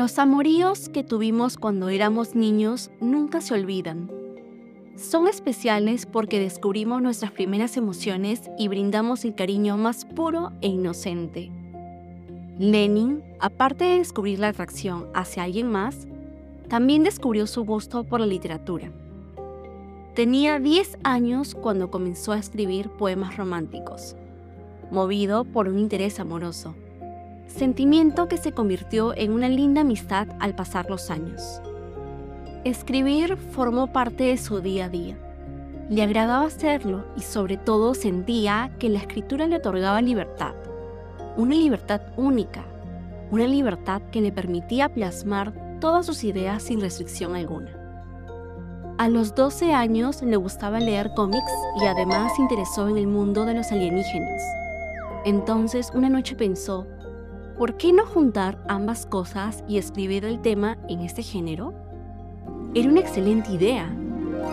Los amoríos que tuvimos cuando éramos niños nunca se olvidan. Son especiales porque descubrimos nuestras primeras emociones y brindamos el cariño más puro e inocente. Lenin, aparte de descubrir la atracción hacia alguien más, también descubrió su gusto por la literatura. Tenía 10 años cuando comenzó a escribir poemas románticos, movido por un interés amoroso, sentimiento que se convirtió en una linda amistad al pasar los años. Escribir formó parte de su día a día. Le agradaba hacerlo y sobre todo sentía que la escritura le otorgaba libertad, una libertad única, una libertad que le permitía plasmar todas sus ideas sin restricción alguna. A los 12 años le gustaba leer cómics y además se interesó en el mundo de los alienígenas. Entonces una noche pensó, ¿por qué no juntar ambas cosas y escribir el tema en este género? Era una excelente idea,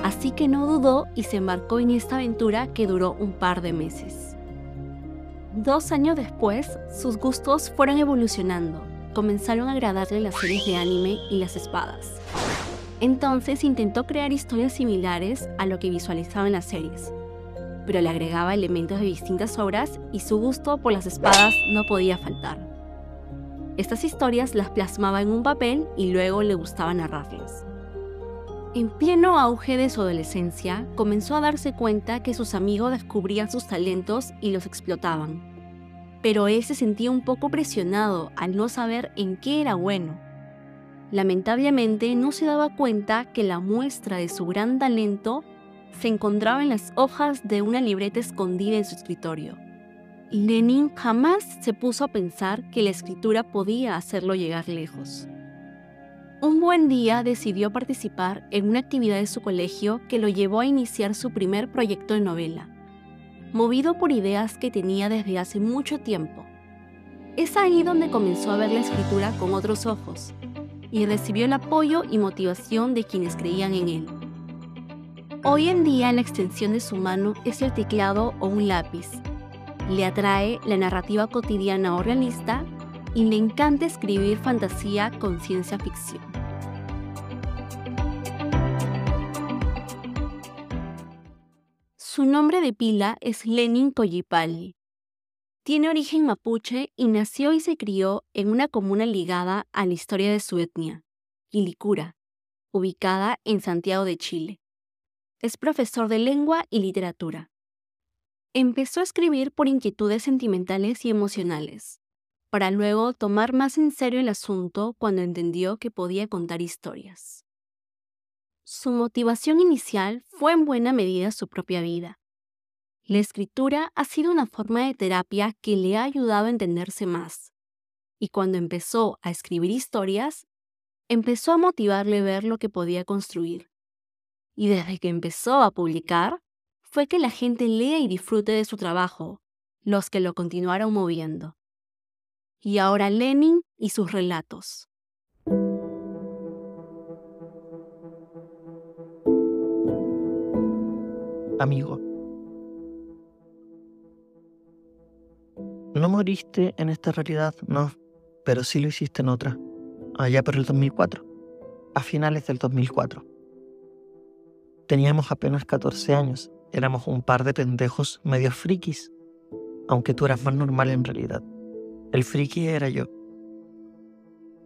así que no dudó y se embarcó en esta aventura que duró un par de meses. Dos años después, sus gustos fueron evolucionando. Comenzaron a agradarle las series de anime y las espadas. Entonces intentó crear historias similares a lo que visualizaba en las series, pero le agregaba elementos de distintas obras y su gusto por las espadas no podía faltar. Estas historias las plasmaba en un papel y luego le gustaba narrarlas. En pleno auge de su adolescencia, comenzó a darse cuenta que sus amigos descubrían sus talentos y los explotaban. Pero él se sentía un poco presionado al no saber en qué era bueno. Lamentablemente no se daba cuenta que la muestra de su gran talento se encontraba en las hojas de una libreta escondida en su escritorio. Lenin jamás se puso a pensar que la escritura podía hacerlo llegar lejos. Un buen día decidió participar en una actividad de su colegio que lo llevó a iniciar su primer proyecto de novela, movido por ideas que tenía desde hace mucho tiempo. Es ahí donde comenzó a ver la escritura con otros ojos y recibió el apoyo y motivación de quienes creían en él. Hoy en día la extensión de su mano es el teclado o un lápiz. Le atrae la narrativa cotidiana o realista y le encanta escribir fantasía con ciencia ficción. Su nombre de pila es Lenin Collipalli. Tiene origen mapuche y nació y se crió en una comuna ligada a la historia de su etnia, Quilicura, ubicada en Santiago de Chile. Es profesor de lengua y literatura. Empezó a escribir por inquietudes sentimentales y emocionales para luego tomar más en serio el asunto cuando entendió que podía contar historias. Su motivación inicial fue en buena medida su propia vida. La escritura ha sido una forma de terapia que le ha ayudado a entenderse más. Y cuando empezó a escribir historias, empezó a motivarle ver lo que podía construir. Y desde que empezó a publicar, fue que la gente lea y disfrute de su trabajo, los que lo continuaron moviendo y ahora Lenin y sus relatos. Amigo, no moriste en esta realidad, no, pero sí lo hiciste en otra, allá por el 2004, a finales del 2004. Teníamos apenas 14 años, éramos un par de pendejos medio frikis, aunque tú eras más normal en realidad. El friki era yo.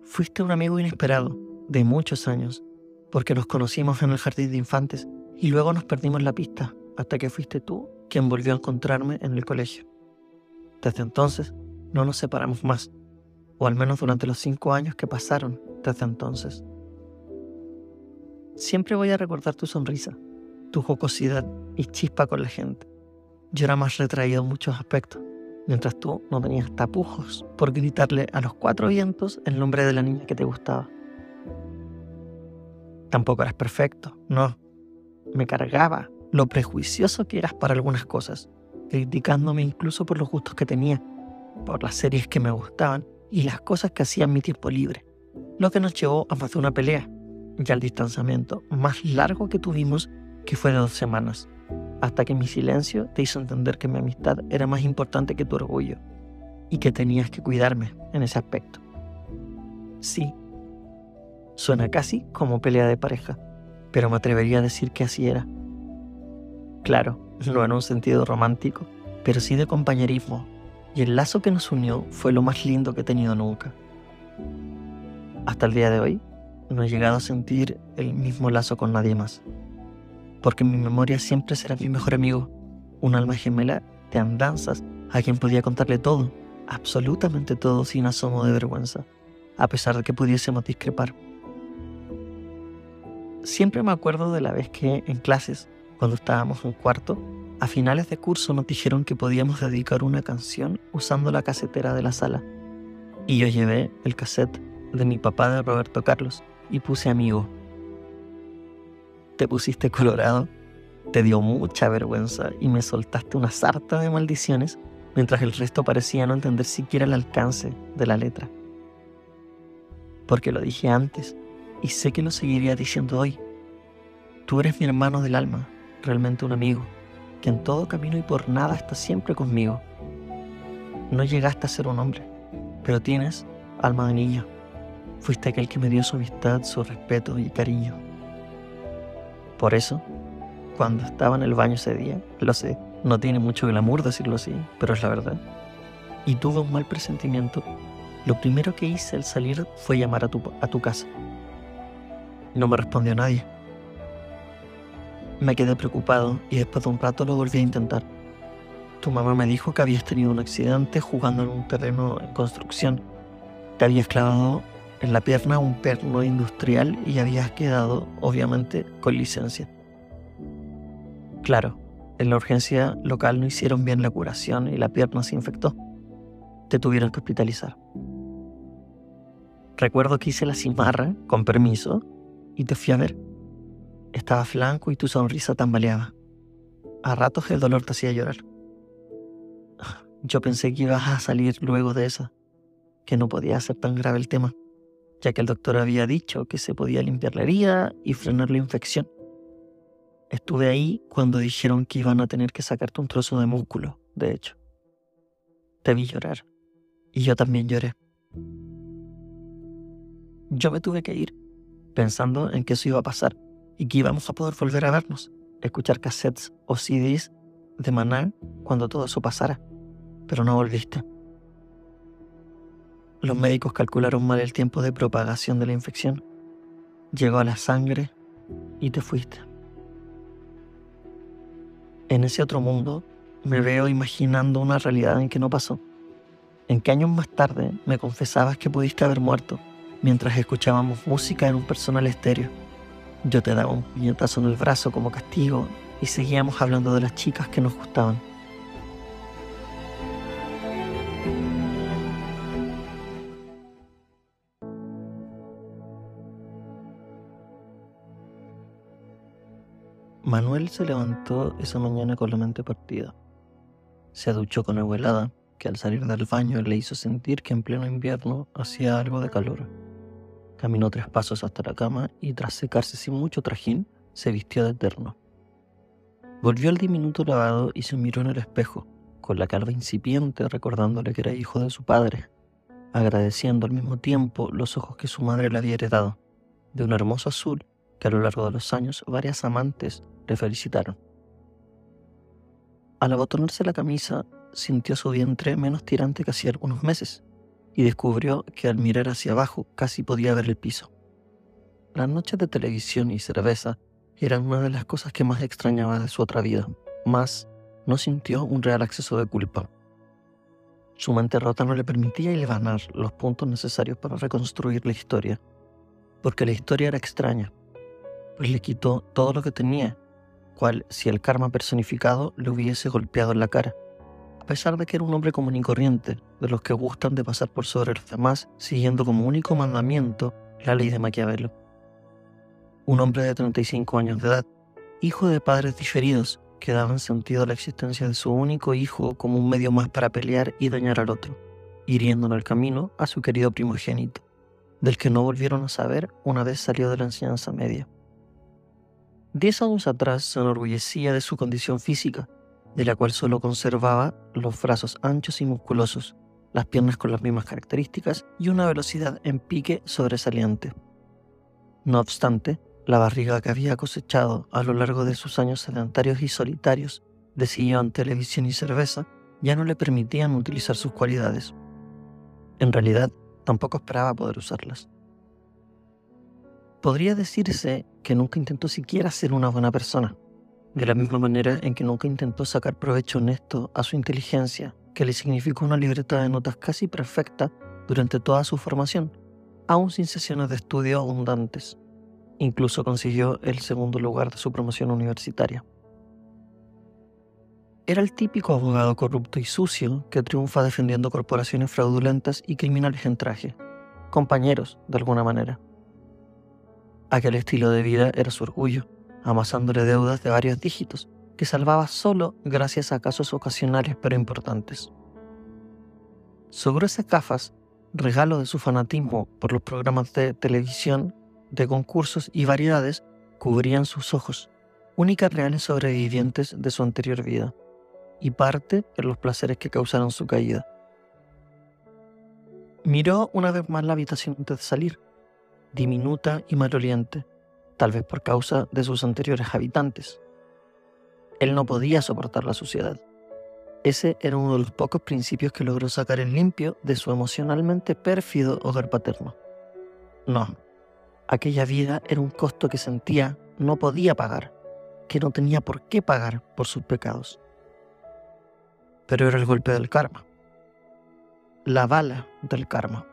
Fuiste un amigo inesperado, de muchos años, porque nos conocimos en el jardín de infantes y luego nos perdimos la pista hasta que fuiste tú quien volvió a encontrarme en el colegio. Desde entonces no nos separamos más, o al menos durante los cinco años que pasaron desde entonces. Siempre voy a recordar tu sonrisa, tu jocosidad y chispa con la gente. Yo era más retraído en muchos aspectos, mientras tú no tenías tapujos por gritarle a los cuatro vientos el nombre de la niña que te gustaba. Tampoco eras perfecto, no. Me cargaba lo prejuicioso que eras para algunas cosas, criticándome incluso por los gustos que tenía, por las series que me gustaban y las cosas que hacía en mi tiempo libre, lo que nos llevó a hacer una pelea y al distanciamiento más largo que tuvimos, que fue de dos semanas hasta que mi silencio te hizo entender que mi amistad era más importante que tu orgullo y que tenías que cuidarme en ese aspecto. Sí, Suena casi como pelea de pareja, pero me atrevería a decir que así era. Claro, no en un sentido romántico, pero sí de compañerismo, y el lazo que nos unió fue lo más lindo que he tenido nunca. Hasta el día de hoy, no he llegado a sentir el mismo lazo con nadie más, porque mi memoria siempre será mi mejor amigo, un alma gemela de andanzas a quien podía contarle todo, absolutamente todo sin asomo de vergüenza, a pesar de que pudiésemos discrepar. Siempre me acuerdo de la vez que en clases, cuando estábamos en cuarto, a finales de curso nos dijeron que podíamos dedicar una canción usando la casetera de la sala. Y yo llevé el cassette de mi papá de Roberto Carlos y puse amigo. Te pusiste colorado, te dio mucha vergüenza y me soltaste una sarta de maldiciones mientras el resto parecía no entender siquiera el alcance de la letra. Porque lo dije antes y sé que lo seguiría diciendo hoy. Tú eres mi hermano del alma, realmente un amigo, que en todo camino y por nada está siempre conmigo. No llegaste a ser un hombre, pero tienes alma de niño. Fuiste aquel que me dio su amistad, su respeto y cariño. Por eso, cuando estaba en el baño ese día, lo sé, no tiene mucho glamour decirlo así, pero es la verdad, y tuve un mal presentimiento, lo primero que hice al salir fue llamar a tu, a tu casa. No me respondió nadie. Me quedé preocupado y después de un rato lo volví a intentar. Tu mamá me dijo que habías tenido un accidente jugando en un terreno en construcción. Te habías clavado en la pierna un perno industrial y habías quedado, obviamente, con licencia. Claro, en la urgencia local no hicieron bien la curación y la pierna se infectó. Te tuvieron que hospitalizar. Recuerdo que hice la cimarra, con permiso, y te fui a ver. Estaba flanco y tu sonrisa tambaleaba. A ratos el dolor te hacía llorar. Yo pensé que ibas a salir luego de esa, que no podía ser tan grave el tema ya que el doctor había dicho que se podía limpiar la herida y frenar la infección. Estuve ahí cuando dijeron que iban a tener que sacarte un trozo de músculo, de hecho. Te vi llorar, y yo también lloré. Yo me tuve que ir, pensando en que eso iba a pasar y que íbamos a poder volver a vernos, escuchar cassettes o CDs de Maná cuando todo eso pasara, pero no volviste. Los médicos calcularon mal el tiempo de propagación de la infección. Llegó a la sangre y te fuiste. En ese otro mundo me veo imaginando una realidad en que no pasó. En que años más tarde me confesabas que pudiste haber muerto mientras escuchábamos música en un personal estéreo. Yo te daba un puñetazo en el brazo como castigo y seguíamos hablando de las chicas que nos gustaban. Manuel se levantó esa mañana con la mente partida. Se duchó con agua helada, que al salir del baño le hizo sentir que en pleno invierno hacía algo de calor. Caminó tres pasos hasta la cama y tras secarse sin mucho trajín, se vistió de eterno. Volvió al diminuto lavado y se miró en el espejo, con la calva incipiente recordándole que era hijo de su padre, agradeciendo al mismo tiempo los ojos que su madre le había heredado, de un hermoso azul que a lo largo de los años varias amantes le felicitaron. Al abotonarse la camisa, sintió su vientre menos tirante que hacía algunos meses y descubrió que al mirar hacia abajo casi podía ver el piso. Las noches de televisión y cerveza eran una de las cosas que más extrañaba de su otra vida, más no sintió un real acceso de culpa. Su mente rota no le permitía ganar los puntos necesarios para reconstruir la historia, porque la historia era extraña, pues le quitó todo lo que tenía, cual si el karma personificado le hubiese golpeado en la cara, a pesar de que era un hombre común y corriente, de los que gustan de pasar por sobre los demás, siguiendo como único mandamiento la ley de Maquiavelo. Un hombre de 35 años de edad, hijo de padres diferidos, que daban sentido a la existencia de su único hijo como un medio más para pelear y dañar al otro, hiriendo en el camino a su querido primogénito, del que no volvieron a saber una vez salió de la enseñanza media. Diez años atrás se enorgullecía de su condición física, de la cual solo conservaba los brazos anchos y musculosos, las piernas con las mismas características y una velocidad en pique sobresaliente. No obstante, la barriga que había cosechado a lo largo de sus años sedentarios y solitarios de sillón, televisión y cerveza ya no le permitían utilizar sus cualidades. En realidad, tampoco esperaba poder usarlas. Podría decirse que nunca intentó siquiera ser una buena persona, de la misma manera en que nunca intentó sacar provecho honesto a su inteligencia, que le significó una libreta de notas casi perfecta durante toda su formación, aún sin sesiones de estudio abundantes. Incluso consiguió el segundo lugar de su promoción universitaria. Era el típico abogado corrupto y sucio que triunfa defendiendo corporaciones fraudulentas y criminales en traje, compañeros de alguna manera. Aquel estilo de vida era su orgullo, amasándole deudas de varios dígitos, que salvaba solo gracias a casos ocasionales pero importantes. Sus gruesas gafas, regalo de su fanatismo por los programas de televisión, de concursos y variedades, cubrían sus ojos, únicas reales sobrevivientes de su anterior vida, y parte en los placeres que causaron su caída. Miró una vez más la habitación antes de salir diminuta y maloliente, tal vez por causa de sus anteriores habitantes. Él no podía soportar la suciedad. Ese era uno de los pocos principios que logró sacar en limpio de su emocionalmente pérfido hogar paterno. No, aquella vida era un costo que sentía no podía pagar, que no tenía por qué pagar por sus pecados. Pero era el golpe del karma, la bala del karma.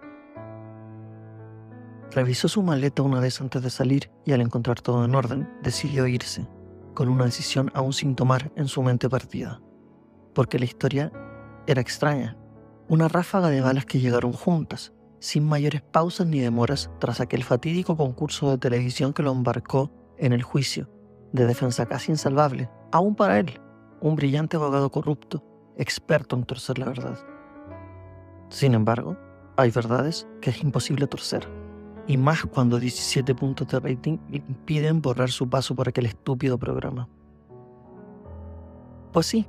Revisó su maleta una vez antes de salir y al encontrar todo en orden, decidió irse, con una decisión aún sin tomar en su mente partida. Porque la historia era extraña. Una ráfaga de balas que llegaron juntas, sin mayores pausas ni demoras tras aquel fatídico concurso de televisión que lo embarcó en el juicio, de defensa casi insalvable, aún para él, un brillante abogado corrupto, experto en torcer la verdad. Sin embargo, hay verdades que es imposible torcer y más cuando 17 puntos de rating impiden borrar su paso por aquel estúpido programa. Pues sí,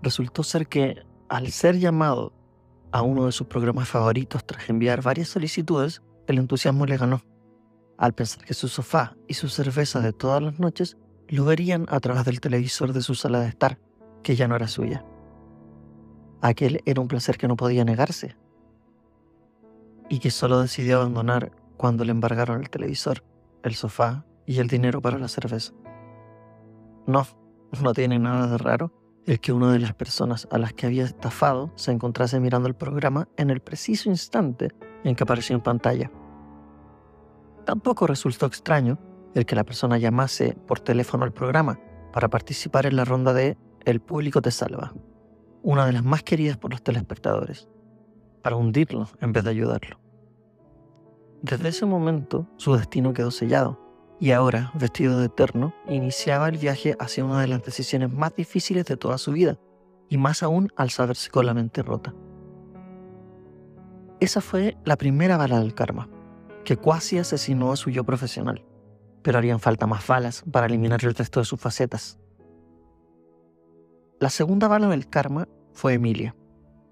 resultó ser que al ser llamado a uno de sus programas favoritos tras enviar varias solicitudes, el entusiasmo le ganó, al pensar que su sofá y su cerveza de todas las noches lo verían a través del televisor de su sala de estar, que ya no era suya. Aquel era un placer que no podía negarse, y que solo decidió abandonar cuando le embargaron el televisor, el sofá y el dinero para la cerveza. No, no tiene nada de raro el que una de las personas a las que había estafado se encontrase mirando el programa en el preciso instante en que apareció en pantalla. Tampoco resultó extraño el que la persona llamase por teléfono al programa para participar en la ronda de El público te salva, una de las más queridas por los telespectadores, para hundirlo en vez de ayudarlo. Desde ese momento su destino quedó sellado, y ahora, vestido de eterno, iniciaba el viaje hacia una de las decisiones más difíciles de toda su vida, y más aún al saberse con la mente rota. Esa fue la primera bala del karma, que cuasi asesinó a su yo profesional, pero harían falta más balas para eliminar el resto de sus facetas. La segunda bala del karma fue Emilia,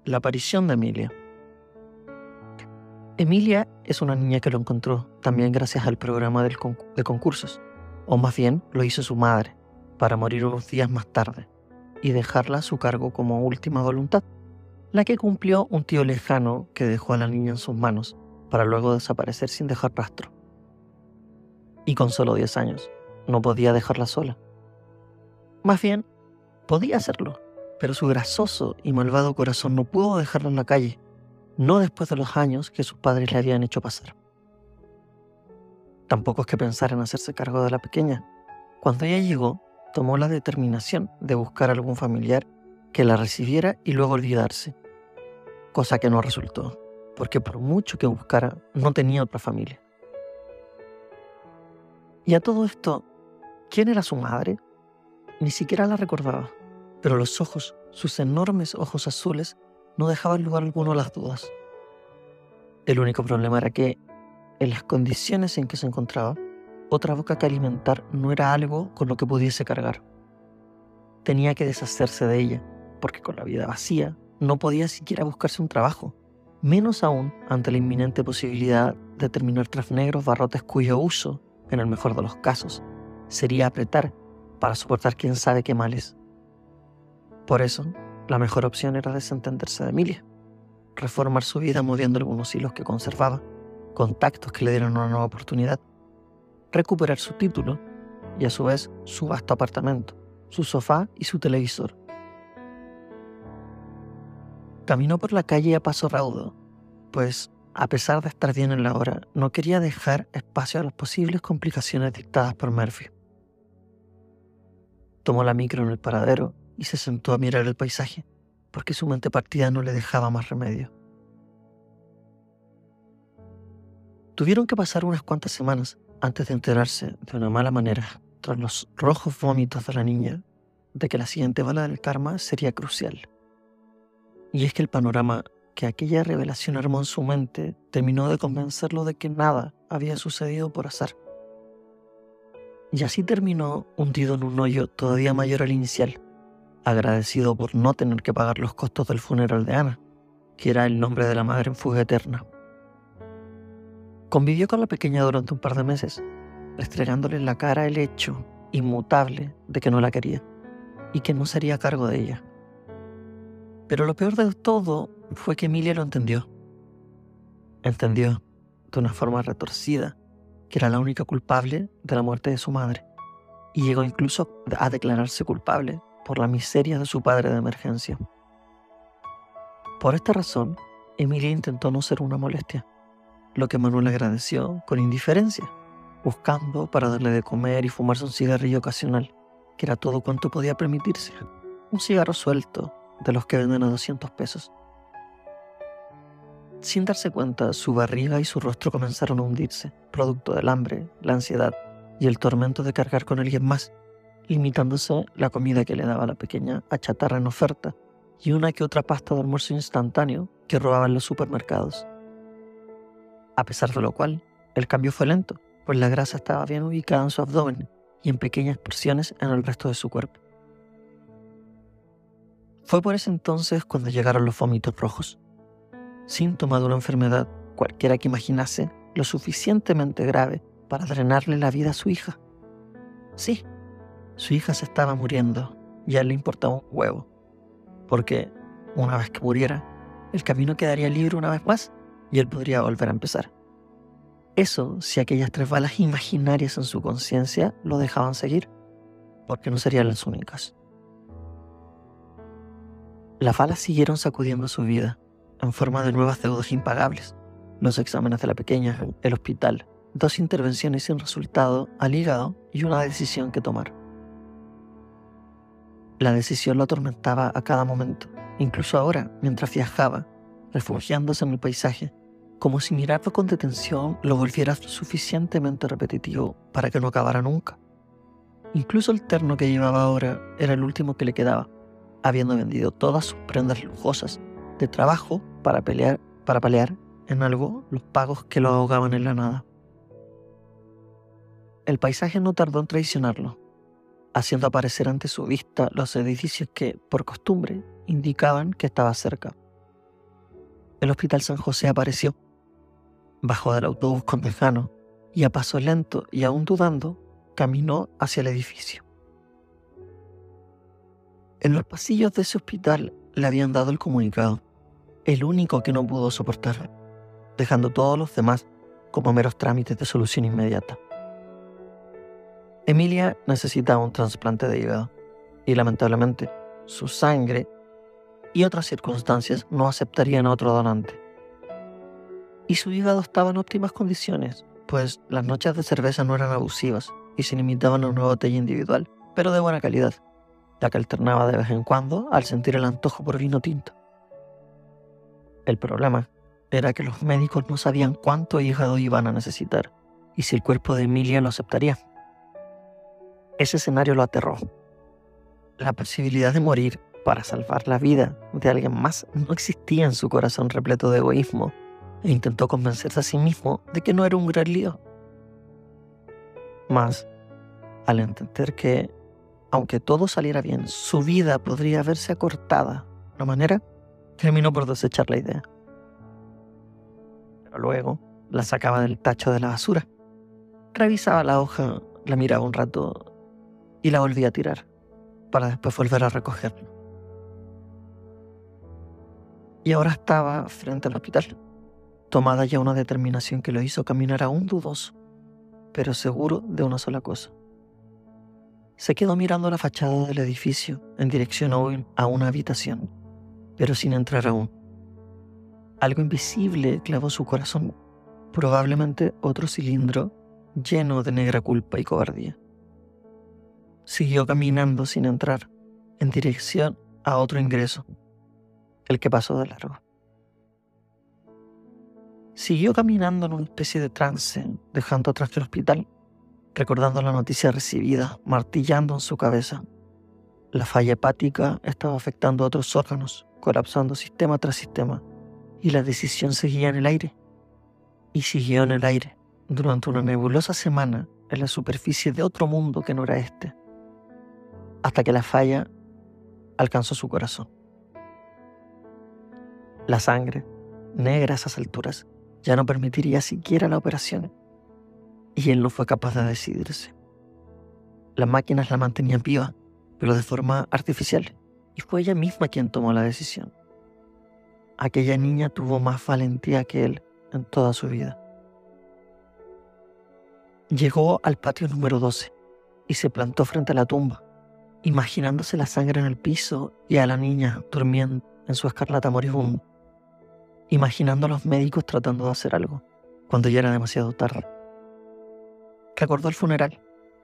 la aparición de Emilia, Emilia es una niña que lo encontró también gracias al programa de concursos, o más bien lo hizo su madre, para morir unos días más tarde, y dejarla a su cargo como última voluntad, la que cumplió un tío lejano que dejó a la niña en sus manos, para luego desaparecer sin dejar rastro. Y con solo 10 años, no podía dejarla sola. Más bien, podía hacerlo, pero su grasoso y malvado corazón no pudo dejarla en la calle no después de los años que sus padres le habían hecho pasar. Tampoco es que pensara en hacerse cargo de la pequeña. Cuando ella llegó, tomó la determinación de buscar algún familiar que la recibiera y luego olvidarse, cosa que no resultó, porque por mucho que buscara, no tenía otra familia. Y a todo esto, ¿quién era su madre? Ni siquiera la recordaba, pero los ojos, sus enormes ojos azules, no dejaban lugar alguno a las dudas. El único problema era que, en las condiciones en que se encontraba, otra boca que alimentar no era algo con lo que pudiese cargar. Tenía que deshacerse de ella, porque con la vida vacía no podía siquiera buscarse un trabajo, menos aún ante la inminente posibilidad de terminar tras negros barrotes cuyo uso en el mejor de los casos, sería apretar para soportar quién sabe qué males. Por eso, la mejor opción era desentenderse de Emilia, reformar su vida moviendo algunos hilos que conservaba, contactos que le dieron una nueva oportunidad, recuperar su título y a su vez su vasto apartamento, su sofá y su televisor. Caminó por la calle a paso raudo, pues, a pesar de estar bien en la hora, no quería dejar espacio a las posibles complicaciones dictadas por Murphy. Tomó la micro en el paradero y se sentó a mirar el paisaje, porque su mente partida no le dejaba más remedio. Tuvieron que pasar unas cuantas semanas antes de enterarse de una mala manera, tras los rojos vómitos de la niña, de que la siguiente bala del karma sería crucial. Y es que el panorama que aquella revelación armó en su mente terminó de convencerlo de que nada había sucedido por azar. Y así terminó hundido en un hoyo todavía mayor al inicial, agradecido por no tener que pagar los costos del funeral de Ana, que era el nombre de la madre en fuga eterna. Convivió con la pequeña durante un par de meses, restregándole en la cara el hecho inmutable de que no la quería y que no sería cargo de ella. Pero lo peor de todo fue que Emilia lo entendió. Entendió, de una forma retorcida, que era la única culpable de la muerte de su madre, y llegó incluso a declararse culpable por la miseria de su padre de emergencia. Por esta razón, Emilia intentó no ser una molestia, lo que Manuel agradeció con indiferencia, buscando para darle de comer y fumarse un cigarrillo ocasional, que era todo cuanto podía permitirse. Un cigarro suelto, de los que venden a 200 pesos. Sin darse cuenta, su barriga y su rostro comenzaron a hundirse, producto del hambre, la ansiedad y el tormento de cargar con alguien más, limitándose la comida que le daba la pequeña a chatarra en oferta y una que otra pasta de almuerzo instantáneo que robaban los supermercados. A pesar de lo cual, el cambio fue lento, pues la grasa estaba bien ubicada en su abdomen y en pequeñas porciones en el resto de su cuerpo. Fue por ese entonces cuando llegaron los vómitos rojos, síntoma de una enfermedad cualquiera que imaginase lo suficientemente grave para drenarle la vida a su hija. Sí, su hija se estaba muriendo y a él le importaba un huevo, porque una vez que muriera, el camino quedaría libre una vez más y él podría volver a empezar. Eso si aquellas tres balas imaginarias en su conciencia lo dejaban seguir, porque no serían las únicas. Las balas siguieron sacudiendo su vida, en forma de nuevas deudas impagables. Los exámenes de la pequeña, el hospital, dos intervenciones sin resultado al hígado y una decisión que tomar. La decisión lo atormentaba a cada momento, incluso ahora, mientras viajaba, refugiándose en el paisaje, como si mirarlo con detención lo volviera suficientemente repetitivo para que no acabara nunca. Incluso el terno que llevaba ahora era el último que le quedaba, habiendo vendido todas sus prendas lujosas de trabajo para pelear, para pelear en algo los pagos que lo ahogaban en la nada. El paisaje no tardó en traicionarlo, haciendo aparecer ante su vista los edificios que, por costumbre, indicaban que estaba cerca. El Hospital San José apareció. Bajó del autobús con Tejano y a paso lento y aún dudando, caminó hacia el edificio. En los pasillos de ese hospital le habían dado el comunicado, el único que no pudo soportar, dejando todos los demás como meros trámites de solución inmediata. Emilia necesitaba un trasplante de hígado y lamentablemente su sangre y otras circunstancias no aceptarían a otro donante. Y su hígado estaba en óptimas condiciones, pues las noches de cerveza no eran abusivas y se limitaban a una botella individual, pero de buena calidad la que alternaba de vez en cuando al sentir el antojo por vino tinto. El problema era que los médicos no sabían cuánto hígado iban a necesitar y si el cuerpo de Emilia lo aceptaría. Ese escenario lo aterró. La posibilidad de morir para salvar la vida de alguien más no existía en su corazón repleto de egoísmo e intentó convencerse a sí mismo de que no era un gran lío. Mas, al entender que aunque todo saliera bien, su vida podría verse acortada de una manera, terminó por desechar la idea. Pero luego la sacaba del tacho de la basura, Revisaba la hoja, la miraba un rato y la volvía a tirar, para después volver a recogerla. Y ahora estaba frente al hospital, tomada ya una determinación que lo hizo caminar aún dudoso, pero seguro de una sola cosa. Se quedó mirando la fachada del edificio en dirección a una habitación, pero sin entrar aún. Algo invisible clavó su corazón, probablemente otro cilindro lleno de negra culpa y cobardía. Siguió caminando sin entrar, en dirección a otro ingreso, el que pasó de largo. Siguió caminando en una especie de trance, dejando atrás el hospital, recordando la noticia recibida, martillando en su cabeza. La falla hepática estaba afectando a otros órganos, colapsando sistema tras sistema, y la decisión seguía en el aire. Y siguió en el aire durante una nebulosa semana en la superficie de otro mundo que no era este, hasta que la falla alcanzó su corazón. La sangre, negra a esas alturas, ya no permitiría siquiera la operación, y él no fue capaz de decidirse. Las máquinas la mantenían viva, pero de forma artificial, y fue ella misma quien tomó la decisión. Aquella niña tuvo más valentía que él en toda su vida. Llegó al patio número 12 y se plantó frente a la tumba, imaginándose la sangre en el piso y a la niña durmiendo en su escarlata moribunda, imaginando a los médicos tratando de hacer algo, cuando ya era demasiado tarde. Recordó el funeral,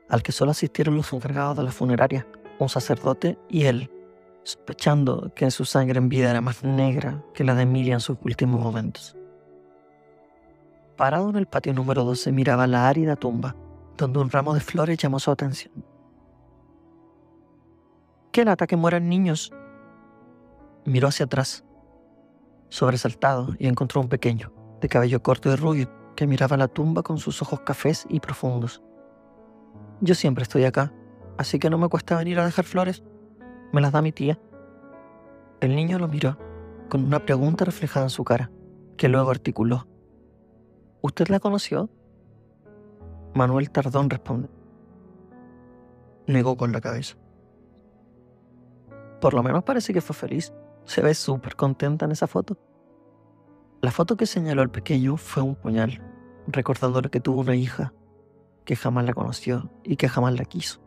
al que solo asistieron los encargados de la funeraria, un sacerdote y él, sospechando que su sangre en vida era más negra que la de Emilia en sus últimos momentos. Parado en el patio número 12 miraba la árida tumba, donde un ramo de flores llamó su atención. ¿Qué lata que mueran niños? Miró hacia atrás, sobresaltado, y encontró un pequeño, de cabello corto y rubio, que miraba la tumba con sus ojos cafés y profundos. Yo siempre estoy acá, así que no me cuesta venir a dejar flores. Me las da mi tía. El niño lo miró, con una pregunta reflejada en su cara, que luego articuló. ¿Usted la conoció? Manuel Tardón responde. Negó con la cabeza. Por lo menos parece que fue feliz. Se ve súper contenta en esa foto. La foto que señaló el pequeño fue un puñal, recordándole que tuvo una hija, que jamás la conoció y que jamás la quiso.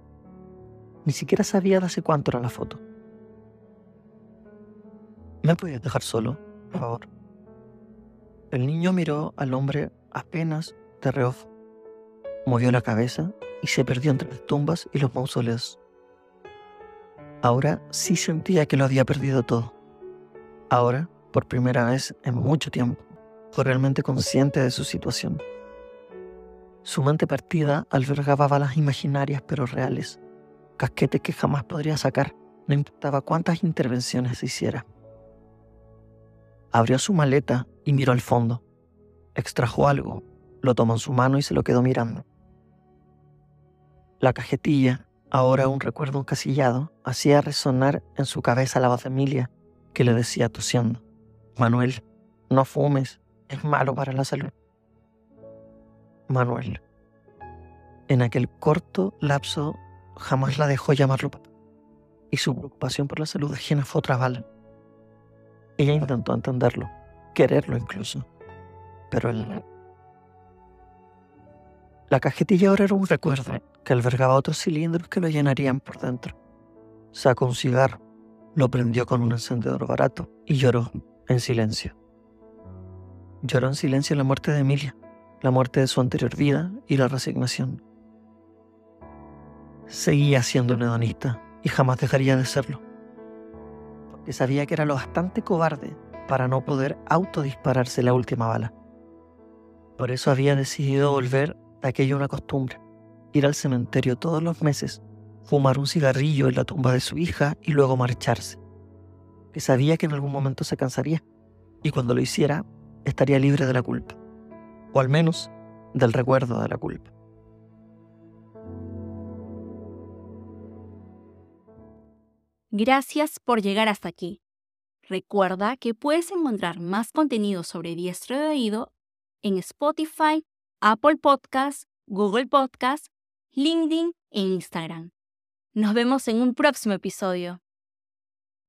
Ni siquiera sabía de hace cuánto era la foto. ¿Me puedes dejar solo, por favor? El niño miró al hombre apenas de reojo. Movió la cabeza y se perdió entre las tumbas y los mausoleos. Ahora sí sentía que lo había perdido todo. Ahora, por primera vez en mucho tiempo, fue realmente consciente de su situación. Su mente partida albergaba balas imaginarias pero reales, casquetes que jamás podría sacar, no importaba cuántas intervenciones se hiciera. Abrió su maleta y miró al fondo. Extrajo algo, lo tomó en su mano y se lo quedó mirando. La cajetilla, ahora un recuerdo encasillado, hacía resonar en su cabeza la voz de Emilia, que le decía tosiendo, Manuel, no fumes, es malo para la salud. Manuel. En aquel corto lapso jamás la dejó llamarlo papá, y su preocupación por la salud ajena fue otra bala. Ella intentó entenderlo, quererlo incluso pero el... La cajetilla ahora era un recuerdo que albergaba otros cilindros que lo llenarían por dentro. Sacó un cigarro, lo prendió con un encendedor barato y lloró en silencio. Lloró en silencio la muerte de Emilia, la muerte de su anterior vida y la resignación. Seguía siendo un hedonista y jamás dejaría de serlo, porque sabía que era lo bastante cobarde para no poder autodispararse la última bala. Por eso había decidido volver a aquello una costumbre, ir al cementerio todos los meses, fumar un cigarrillo en la tumba de su hija y luego marcharse. Que sabía que en algún momento se cansaría y cuando lo hiciera estaría libre de la culpa, o al menos del recuerdo de la culpa. Gracias por llegar hasta aquí. Recuerda que puedes encontrar más contenido sobre diestro de oído en Spotify, Apple Podcasts Google Podcast, LinkedIn e Instagram. Nos vemos en un próximo episodio.